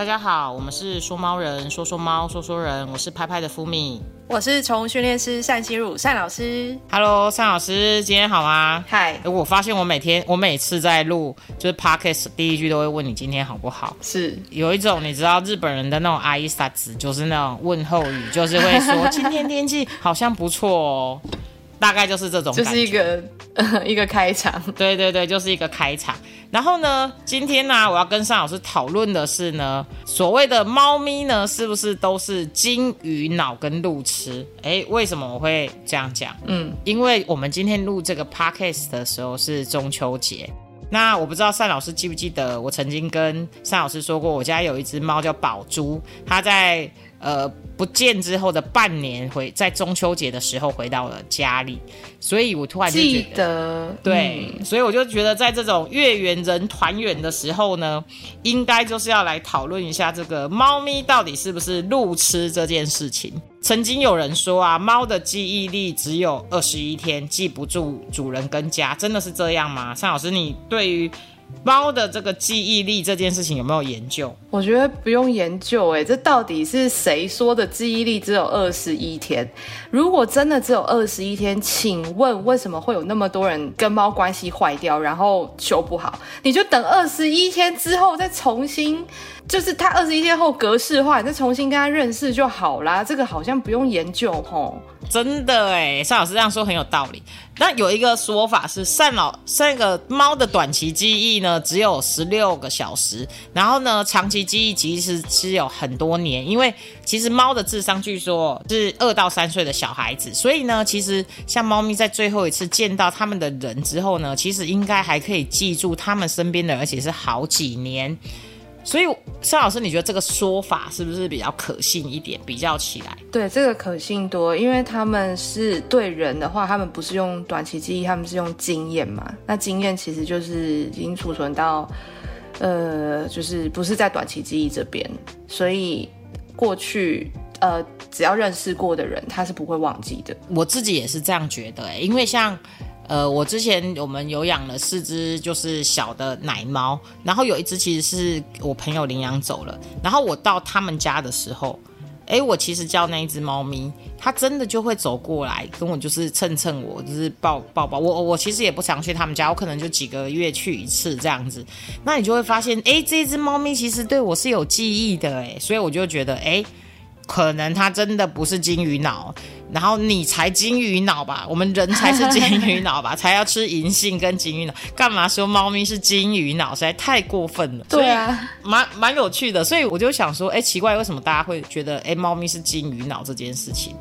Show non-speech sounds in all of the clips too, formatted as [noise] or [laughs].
大家好，我们是说猫人，说说猫，说说人，我是拍拍的福米，我是宠物训练师单心如单老师。Hello，单老师，今天好吗？嗨，我发现我每天，我每次在录就是 Podcast，第一句都会问你今天好不好？是有一种你知道日本人的那种阿姨萨子，就是那种问候语，就是会说 [laughs] 今天天气好像不错哦，大概就是这种，就是一个 [laughs] 一个开场。对对对，就是一个开场。然后呢，今天呢，我要跟尚老师讨论的是呢，所谓的猫咪呢，是不是都是金鱼脑跟路痴？哎，为什么我会这样讲？嗯，因为我们今天录这个 podcast 的时候是中秋节。那我不知道单老师记不记得，我曾经跟单老师说过，我家有一只猫叫宝珠，它在。呃，不见之后的半年回在中秋节的时候回到了家里，所以我突然记得对，所以我就觉得在这种月圆人团圆的时候呢，应该就是要来讨论一下这个猫咪到底是不是路痴这件事情。曾经有人说啊，猫的记忆力只有二十一天，记不住主人跟家，真的是这样吗？尚老师，你对于？猫的这个记忆力这件事情有没有研究？我觉得不用研究，哎，这到底是谁说的记忆力只有二十一天？如果真的只有二十一天，请问为什么会有那么多人跟猫关系坏掉，然后修不好？你就等二十一天之后再重新。就是它二十一天后格式化，你再重新跟他认识就好啦。这个好像不用研究吼。真的哎，单老师这样说很有道理。那有一个说法是，单老那个猫的短期记忆呢只有十六个小时，然后呢长期记忆其实是有很多年，因为其实猫的智商据说是二到三岁的小孩子，所以呢其实像猫咪在最后一次见到他们的人之后呢，其实应该还可以记住他们身边的，而且是好几年。所以，肖老师，你觉得这个说法是不是比较可信一点？比较起来，对这个可信多，因为他们是对人的话，他们不是用短期记忆，他们是用经验嘛。那经验其实就是已经储存到，呃，就是不是在短期记忆这边，所以过去呃，只要认识过的人，他是不会忘记的。我自己也是这样觉得，因为像。呃，我之前我们有养了四只，就是小的奶猫，然后有一只其实是我朋友领养走了，然后我到他们家的时候，哎，我其实叫那一只猫咪，它真的就会走过来跟我就是蹭蹭我，就是抱抱抱我。我其实也不常去他们家，我可能就几个月去一次这样子。那你就会发现，哎，这只猫咪其实对我是有记忆的，哎，所以我就觉得，哎，可能它真的不是金鱼脑。然后你才金鱼脑吧，我们人才是金鱼脑吧，[laughs] 才要吃银杏跟金鱼脑，干嘛说猫咪是金鱼脑，实在太过分了。对啊，蛮蛮有趣的，所以我就想说，哎，奇怪，为什么大家会觉得，哎，猫咪是金鱼脑这件事情？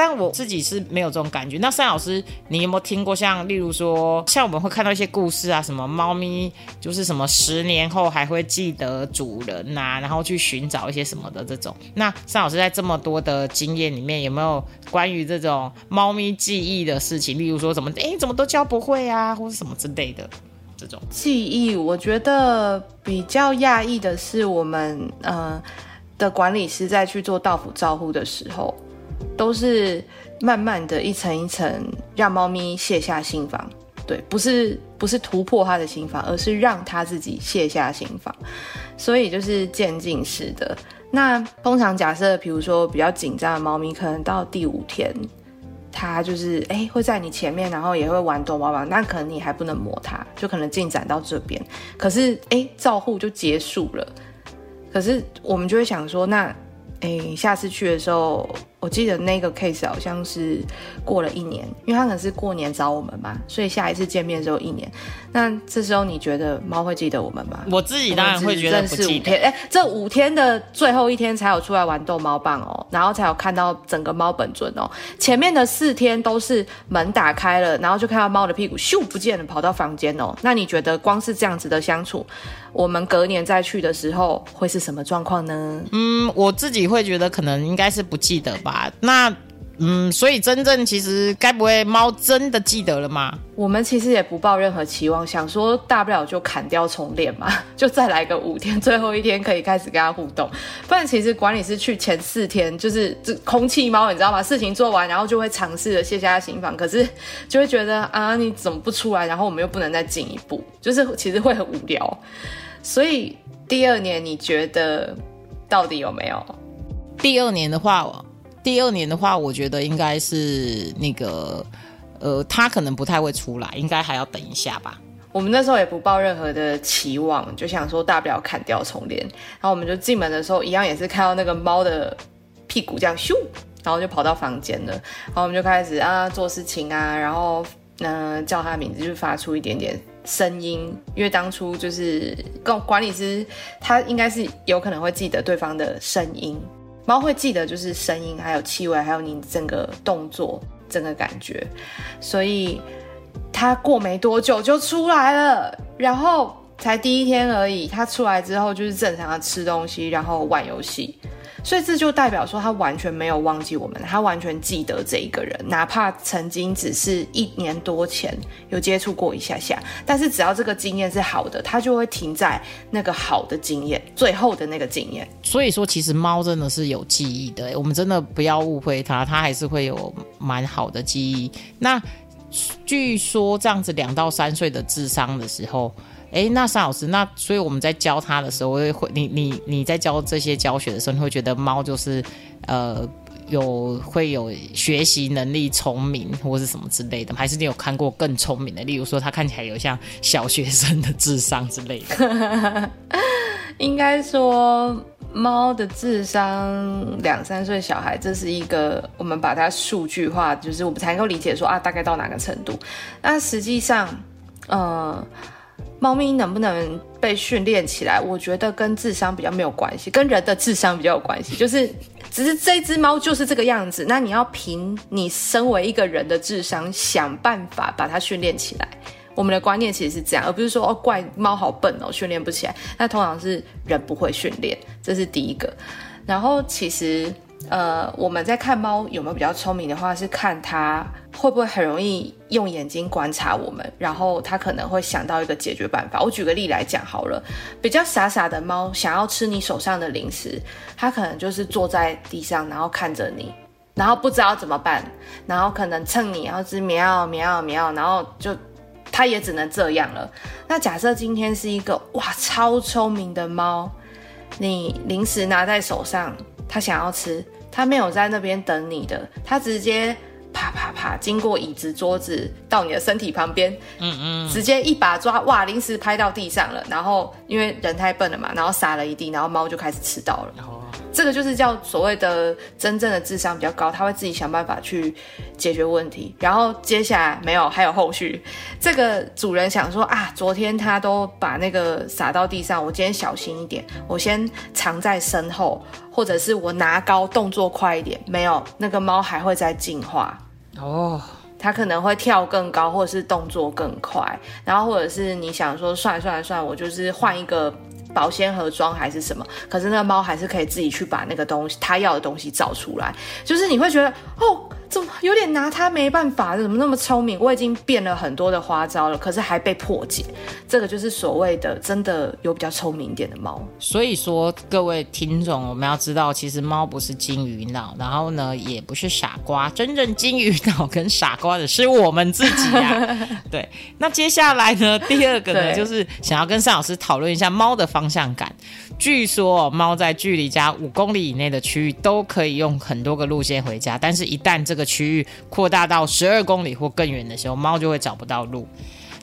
但我自己是没有这种感觉。那单老师，你有没有听过像，例如说，像我们会看到一些故事啊，什么猫咪就是什么十年后还会记得主人呐，然后去寻找一些什么的这种？那单老师在这么多的经验里面，有没有关于这种猫咪记忆的事情？例如说，怎么哎，怎么都教不会啊，或者什么之类的这种记忆？我觉得比较讶异的是，我们呃的管理师在去做到府照护的时候。都是慢慢的一层一层让猫咪卸下心防，对，不是不是突破它的心防，而是让它自己卸下心防，所以就是渐进式的。那通常假设，比如说比较紧张的猫咪，可能到第五天，它就是哎会在你前面，然后也会玩逗猫猫，那可能你还不能摸它，就可能进展到这边，可是哎照护就结束了，可是我们就会想说，那哎下次去的时候。我记得那个 case 好像是过了一年，因为他可能是过年找我们嘛，所以下一次见面只有一年。那这时候你觉得猫会记得我们吗？我自己当然会觉得不记得。哎，这五天的最后一天才有出来玩逗猫棒哦，然后才有看到整个猫本尊哦。前面的四天都是门打开了，然后就看到猫的屁股咻不见了，跑到房间哦。那你觉得光是这样子的相处，我们隔年再去的时候会是什么状况呢？嗯，我自己会觉得可能应该是不记得吧。那，嗯，所以真正其实该不会猫真的记得了吗？我们其实也不抱任何期望，想说大不了就砍掉重练嘛，[laughs] 就再来个五天，最后一天可以开始跟它互动。不然其实管理师去前四天就是这空气猫，你知道吗？事情做完，然后就会尝试着卸下心防，可是就会觉得啊，你怎么不出来？然后我们又不能再进一步，就是其实会很无聊。所以第二年你觉得？到底有没有？第二年的话，第二年的话，我觉得应该是那个，呃，他可能不太会出来，应该还要等一下吧。我们那时候也不抱任何的期望，就想说大不了砍掉重练。然后我们就进门的时候，一样也是看到那个猫的屁股这样咻，然后就跑到房间了。然后我们就开始啊做事情啊，然后嗯叫它名字，就发出一点点声音。因为当初就是跟管理师，他应该是有可能会记得对方的声音。猫会记得就是声音，还有气味，还有你整个动作、整个感觉，所以。它过没多久就出来了，然后才第一天而已。它出来之后就是正常的吃东西，然后玩游戏，所以这就代表说他完全没有忘记我们，他完全记得这一个人，哪怕曾经只是一年多前有接触过一下下，但是只要这个经验是好的，他就会停在那个好的经验最后的那个经验。所以说，其实猫真的是有记忆的，我们真的不要误会它，它还是会有蛮好的记忆。那。据说这样子两到三岁的智商的时候，哎，那沙老师，那所以我们在教他的时候，会你你你在教这些教学的时候，你会觉得猫就是呃有会有学习能力、聪明或是什么之类的，还是你有看过更聪明的？例如说，它看起来有像小学生的智商之类的？[laughs] 应该说。猫的智商两三岁小孩，这是一个我们把它数据化，就是我们才能够理解说啊，大概到哪个程度。那实际上，呃，猫咪能不能被训练起来，我觉得跟智商比较没有关系，跟人的智商比较有关系。就是只是这只猫就是这个样子，那你要凭你身为一个人的智商，想办法把它训练起来。我们的观念其实是这样，而不是说哦怪猫好笨哦，训练不起来。那通常是人不会训练，这是第一个。然后其实呃我们在看猫有没有比较聪明的话，是看它会不会很容易用眼睛观察我们，然后它可能会想到一个解决办法。我举个例来讲好了，比较傻傻的猫想要吃你手上的零食，它可能就是坐在地上，然后看着你，然后不知道怎么办，然后可能蹭你，然后是喵喵喵，然后就。它也只能这样了。那假设今天是一个哇超聪明的猫，你零食拿在手上，它想要吃，他没有在那边等你的，他直接啪啪啪经过椅子桌子到你的身体旁边，嗯嗯，直接一把抓哇零食拍到地上了，然后因为人太笨了嘛，然后撒了一地，然后猫就开始吃到了。这个就是叫所谓的真正的智商比较高，他会自己想办法去解决问题。然后接下来没有，还有后续。这个主人想说啊，昨天他都把那个撒到地上，我今天小心一点，我先藏在身后，或者是我拿高，动作快一点。没有，那个猫还会再进化哦，它可能会跳更高，或者是动作更快。然后或者是你想说，算了算了算了，我就是换一个。保鲜盒装还是什么？可是那个猫还是可以自己去把那个东西，它要的东西找出来。就是你会觉得，哦。怎么有点拿他没办法？怎么那么聪明？我已经变了很多的花招了，可是还被破解。这个就是所谓的真的有比较聪明一点的猫。所以说，各位听众，我们要知道，其实猫不是金鱼脑，然后呢，也不是傻瓜。真正金鱼脑跟傻瓜的是我们自己啊。[laughs] 对。那接下来呢，第二个呢，就是想要跟尚老师讨论一下猫的方向感。据说猫在距离家五公里以内的区域都可以用很多个路线回家，但是一旦这个区域扩大到十二公里或更远的时候，猫就会找不到路。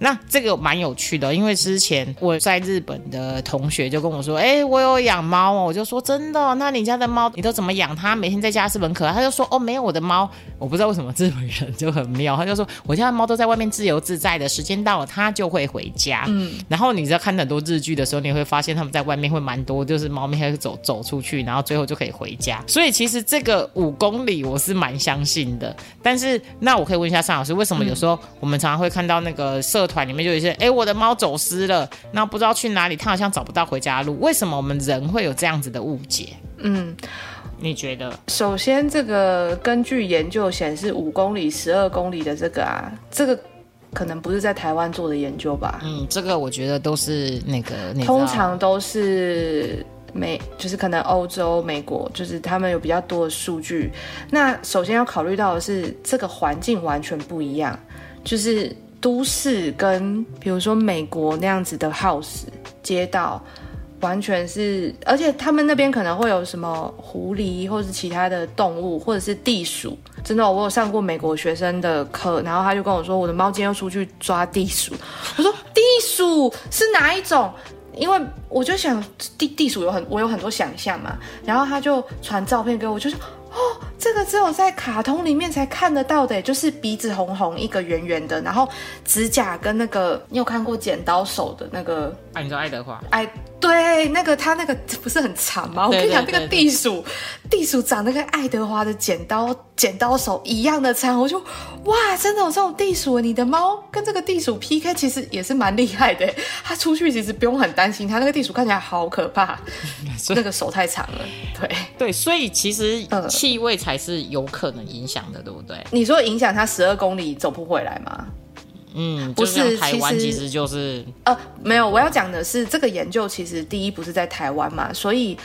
那这个蛮有趣的，因为之前我在日本的同学就跟我说：“哎，我有养猫哦。”我就说：“真的？那你家的猫你都怎么养它？每天在家是很可爱。”他就说：“哦，没有，我的猫，我不知道为什么日本人就很妙。”他就说：“我家的猫都在外面自由自在的，时间到了它就会回家。”嗯，然后你在看很多日剧的时候，你会发现他们在外面会蛮多，就是猫咪会走走出去，然后最后就可以回家。所以其实这个五公里我是蛮相信的。但是那我可以问一下尚老师，为什么有时候我们常常会看到那个社团里面就有一些哎，我的猫走失了，那不知道去哪里，它好像找不到回家路。为什么我们人会有这样子的误解？嗯，你觉得？首先，这个根据研究显示，五公里、十二公里的这个啊，这个可能不是在台湾做的研究吧？嗯，这个我觉得都是那个，通常都是美，就是可能欧洲、美国，就是他们有比较多的数据。那首先要考虑到的是，这个环境完全不一样，就是。都市跟比如说美国那样子的 house 街道完全是，而且他们那边可能会有什么狐狸，或者是其他的动物，或者是地鼠。真的，我有上过美国学生的课，然后他就跟我说，我的猫今天又出去抓地鼠。我说地鼠是哪一种？因为我就想地地鼠有很我有很多想象嘛，然后他就传照片给我，就说哦，这个只有在卡通里面才看得到的，就是鼻子红红，一个圆圆的，然后指甲跟那个你有看过剪刀手的那个？哎，你说爱德华？哎。对，那个他那个不是很长吗？我跟你讲，那个地鼠，地鼠长得跟爱德华的剪刀剪刀手一样的长，我就哇，真的有这种地鼠？你的猫跟这个地鼠 PK，其实也是蛮厉害的。它出去其实不用很担心，它那个地鼠看起来好可怕，[laughs] 那个手太长了。对对，所以其实气味才是有可能影响的，对不对？你说影响它十二公里走不回来吗？嗯，不是，台湾其实就是呃，没有，我要讲的是这个研究其实第一不是在台湾嘛，所以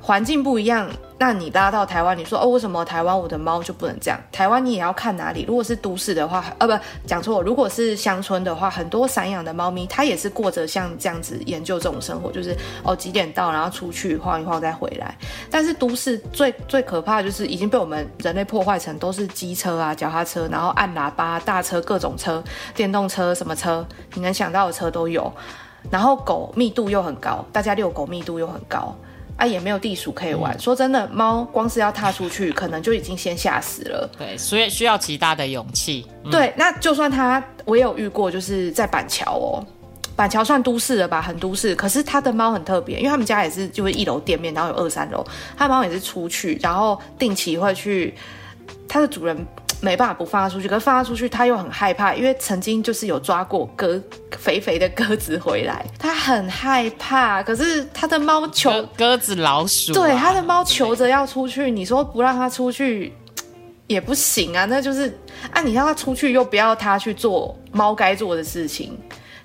环境不一样。那你拉到台湾，你说哦，为什么台湾我的猫就不能这样？台湾你也要看哪里。如果是都市的话，呃，不讲错。如果是乡村的话，很多散养的猫咪，它也是过着像这样子研究这种生活，就是哦几点到，然后出去晃一晃再回来。但是都市最最可怕就是已经被我们人类破坏成都是机车啊、脚踏车，然后按喇叭、大车、各种车、电动车什么车，你能想到的车都有。然后狗密度又很高，大家遛狗密度又很高。啊，也没有地鼠可以玩。说真的，猫光是要踏出去，可能就已经先吓死了。对，所以需要极大的勇气。对，那就算它，我也有遇过，就是在板桥哦，板桥算都市了吧，很都市。可是他的猫很特别，因为他们家也是就是一楼店面，然后有二三楼，他的猫也是出去，然后定期会去，它的主人。没办法不放他出去，可是放他出去，他又很害怕，因为曾经就是有抓过鸽肥肥的鸽子回来，他很害怕。可是他的猫求鸽子、老鼠，对，他的猫求着要出去，你说不让它出去也不行啊，那就是啊，你让它出去又不要它去做猫该做的事情。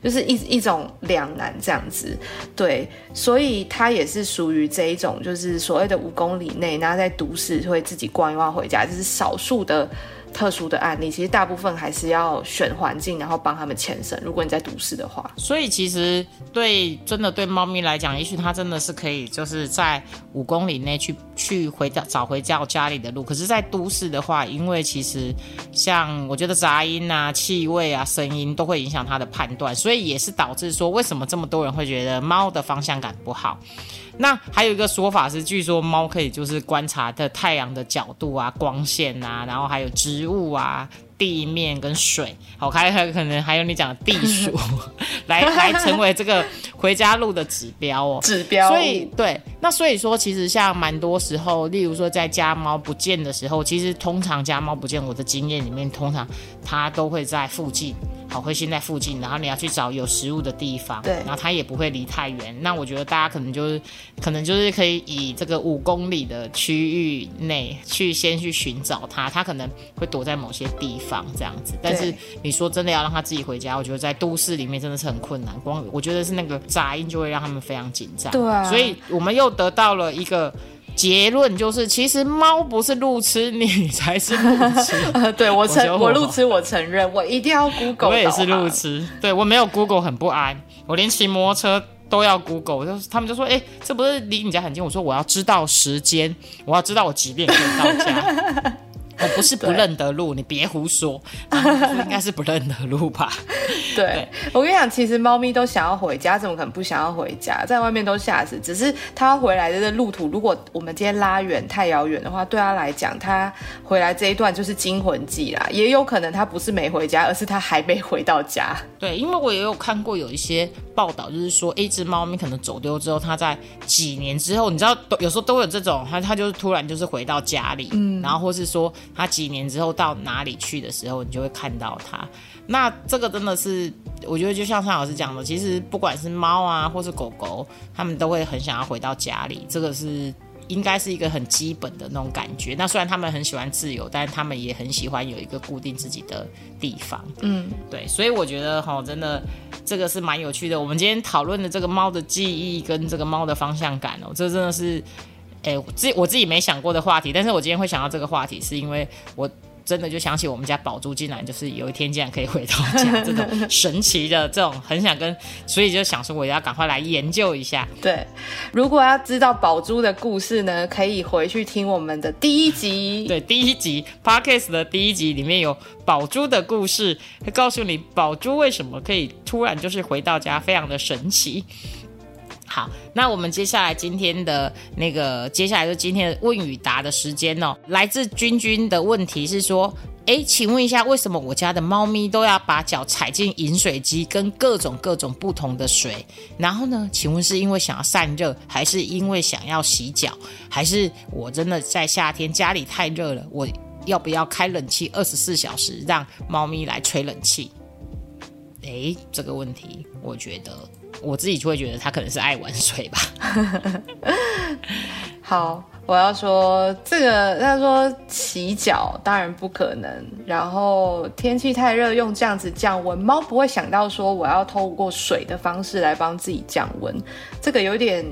就是一一种两难这样子，对，所以它也是属于这一种，就是所谓的五公里内，然后在都市会自己逛一逛回家，就是少数的。特殊的案例，其实大部分还是要选环境，然后帮他们牵绳。如果你在都市的话，所以其实对真的对猫咪来讲，也许它真的是可以就是在五公里内去去回到找回到家里的路。可是，在都市的话，因为其实像我觉得杂音啊、气味啊、声音都会影响它的判断，所以也是导致说为什么这么多人会觉得猫的方向感不好。那还有一个说法是，据说猫可以就是观察的太阳的角度啊、光线啊，然后还有植物啊、地面跟水，好，还还可能还有你讲的地鼠，[laughs] 来来成为这个回家路的指标哦。指标。所以对，那所以说其实像蛮多时候，例如说在家猫不见的时候，其实通常家猫不见，我的经验里面，通常它都会在附近。好，会先在附近，然后你要去找有食物的地方，对，然后它也不会离太远。那我觉得大家可能就是，可能就是可以以这个五公里的区域内去先去寻找它，它可能会躲在某些地方这样子。但是你说真的要让它自己回家，我觉得在都市里面真的是很困难。光我觉得是那个杂音就会让他们非常紧张。对，所以我们又得到了一个。结论就是，其实猫不是路痴，你才是路痴。[laughs] 呃，对我承我路痴，我承认，我一定要 Google。我也是路痴，对我没有 Google 很不安，我连骑摩托车都要 Google。就是他们就说，哎，这不是离你家很近？我说我要知道时间，我要知道我几点可以到家。我不是不认得路，你别胡说，应该是不认得路吧？[laughs] 对，我跟你讲，其实猫咪都想要回家，怎么可能不想要回家？在外面都吓死，只是它回来的这路途，如果我们今天拉远太遥远的话，对它来讲，它回来这一段就是惊魂记啦。也有可能它不是没回家，而是它还没回到家。对，因为我也有看过有一些报道，就是说一只猫咪可能走丢之后，它在几年之后，你知道，有时候都有这种，它它就是突然就是回到家里，嗯，然后或是说。它几年之后到哪里去的时候，你就会看到它。那这个真的是，我觉得就像尚老师讲的，其实不管是猫啊，或是狗狗，它们都会很想要回到家里。这个是应该是一个很基本的那种感觉。那虽然它们很喜欢自由，但是它们也很喜欢有一个固定自己的地方。嗯，对。所以我觉得哈，真的这个是蛮有趣的。我们今天讨论的这个猫的记忆跟这个猫的方向感哦，这真的是。哎，自我自己没想过的话题，但是我今天会想到这个话题，是因为我真的就想起我们家宝珠竟然就是有一天竟然可以回到家，这种神奇的这种很想跟，所以就想说我要赶快来研究一下。对，如果要知道宝珠的故事呢，可以回去听我们的第一集。对，第一集 Podcast 的第一集里面有宝珠的故事，会告诉你宝珠为什么可以突然就是回到家，非常的神奇。好，那我们接下来今天的那个，接下来就今天的问与答的时间哦。来自君君的问题是说，诶，请问一下，为什么我家的猫咪都要把脚踩进饮水机跟各种各种不同的水？然后呢，请问是因为想要散热，还是因为想要洗脚，还是我真的在夏天家里太热了，我要不要开冷气二十四小时让猫咪来吹冷气？诶，这个问题，我觉得。我自己就会觉得他可能是爱玩水吧。[laughs] 好，我要说这个，他说洗脚当然不可能。然后天气太热，用这样子降温，猫不会想到说我要透过水的方式来帮自己降温，这个有点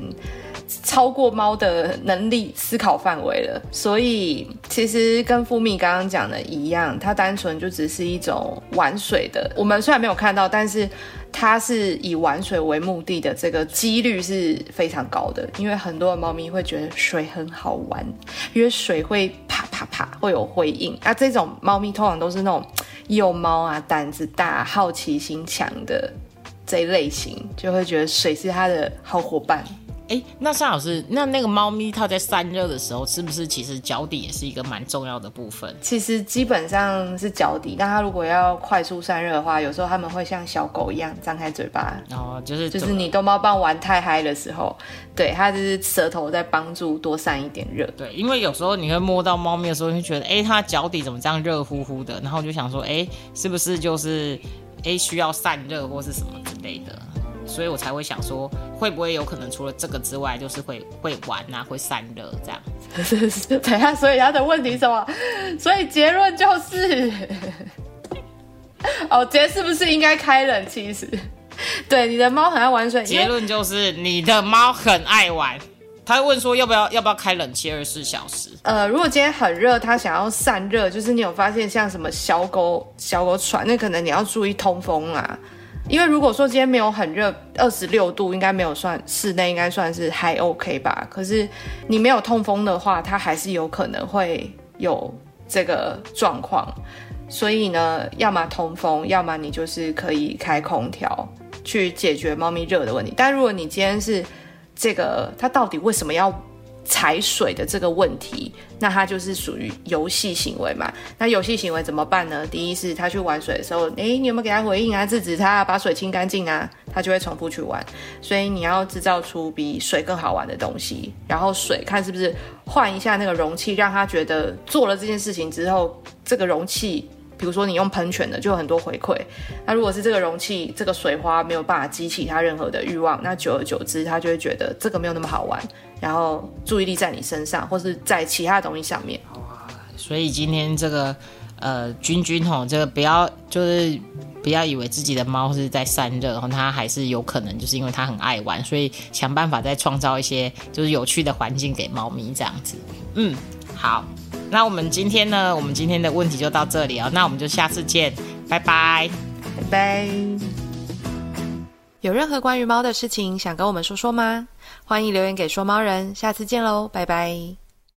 超过猫的能力思考范围了。所以其实跟富蜜刚刚讲的一样，它单纯就只是一种玩水的。我们虽然没有看到，但是。它是以玩水为目的的，这个几率是非常高的，因为很多的猫咪会觉得水很好玩，因为水会啪啪啪会有回应。啊，这种猫咪通常都是那种幼猫啊，胆子大、好奇心强的这一类型，就会觉得水是它的好伙伴。哎，那尚老师，那那个猫咪它在散热的时候，是不是其实脚底也是一个蛮重要的部分？其实基本上是脚底，但它如果要快速散热的话，有时候它们会像小狗一样张开嘴巴。哦，就是就是你逗猫棒玩太嗨的时候，对它就是舌头在帮助多散一点热。对，因为有时候你会摸到猫咪的时候，就觉得哎，它脚底怎么这样热乎乎的，然后就想说哎，是不是就是哎需要散热或是什么之类的。所以我才会想说，会不会有可能除了这个之外，就是会会玩啊，会散热这样。[laughs] 等下，所以他的问题什么？所以结论就是，哦，杰是不是应该开冷气？是，对，你的猫很爱玩水。结论就是你的猫很爱玩。他问说要不要要不要开冷气二十四小时？呃，如果今天很热，他想要散热，就是你有发现像什么小狗小狗喘，那可能你要注意通风啊。因为如果说今天没有很热，二十六度应该没有算室内，应该算是还 OK 吧。可是你没有通风的话，它还是有可能会有这个状况。所以呢，要么通风，要么你就是可以开空调去解决猫咪热的问题。但如果你今天是这个，它到底为什么要？踩水的这个问题，那它就是属于游戏行为嘛？那游戏行为怎么办呢？第一是他去玩水的时候，哎，你有没有给他回应啊？制止他，把水清干净啊，他就会重复去玩。所以你要制造出比水更好玩的东西，然后水看是不是换一下那个容器，让他觉得做了这件事情之后，这个容器。比如说你用喷泉的，就有很多回馈。那如果是这个容器，这个水花没有办法激起他任何的欲望，那久而久之，他就会觉得这个没有那么好玩，然后注意力在你身上，或是在其他东西上面。所以今天这个呃，君君吼，这个不要就是不要以为自己的猫是在散热，然后它还是有可能就是因为它很爱玩，所以想办法再创造一些就是有趣的环境给猫咪这样子。嗯，好。那我们今天呢？我们今天的问题就到这里哦。那我们就下次见，拜拜，拜拜。有任何关于猫的事情想跟我们说说吗？欢迎留言给说猫人。下次见喽，拜拜。